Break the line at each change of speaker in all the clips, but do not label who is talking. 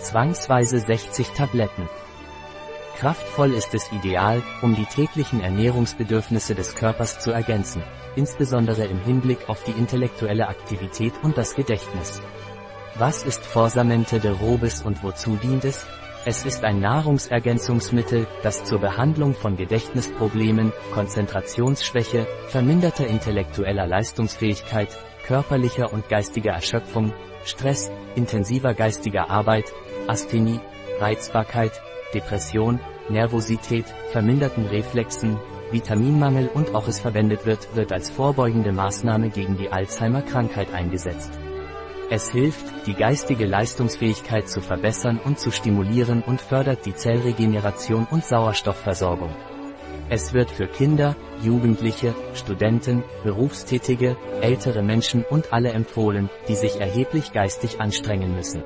Zwangsweise 60 Tabletten. Kraftvoll ist es ideal, um die täglichen Ernährungsbedürfnisse des Körpers zu ergänzen, insbesondere im Hinblick auf die intellektuelle Aktivität und das Gedächtnis. Was ist Forsamente de Robis und wozu dient es? Es ist ein Nahrungsergänzungsmittel, das zur Behandlung von Gedächtnisproblemen, Konzentrationsschwäche, verminderter intellektueller Leistungsfähigkeit, körperlicher und geistiger Erschöpfung, Stress, intensiver geistiger Arbeit, Asthenie, Reizbarkeit, Depression, Nervosität, verminderten Reflexen, Vitaminmangel und auch es verwendet wird, wird als vorbeugende Maßnahme gegen die Alzheimer-Krankheit eingesetzt. Es hilft, die geistige Leistungsfähigkeit zu verbessern und zu stimulieren und fördert die Zellregeneration und Sauerstoffversorgung. Es wird für Kinder, Jugendliche, Studenten, Berufstätige, ältere Menschen und alle empfohlen, die sich erheblich geistig anstrengen müssen.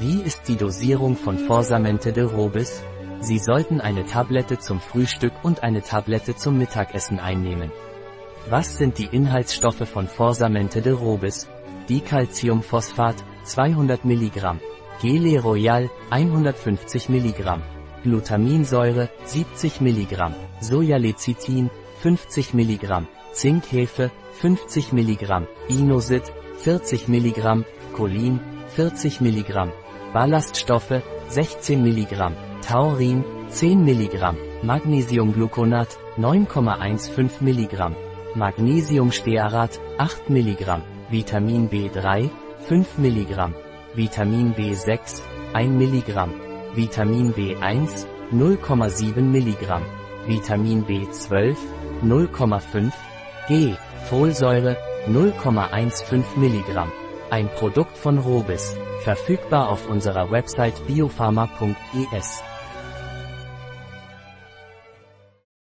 Wie ist die Dosierung von Forsamente de Robis? Sie sollten eine Tablette zum Frühstück und eine Tablette zum Mittagessen einnehmen. Was sind die Inhaltsstoffe von Forsamente de Robis? Dicalciumphosphat 200 mg, Gele Royal 150 mg, Glutaminsäure 70 mg, Sojalecithin 50 mg, Zinkhefe 50 mg, Inosit 40 mg, Cholin 40 mg, Ballaststoffe 16 mg, Taurin 10 mg, Magnesiumgluconat 9,15 mg, Magnesiumstearat 8 mg, Vitamin B3, 5 mg, Vitamin B6, 1 mg, Vitamin B1, 0,7 mg, Vitamin B12, 0,5 g, Folsäure, 0,15 mg. Ein Produkt von Robis, verfügbar auf unserer Website biopharma.es.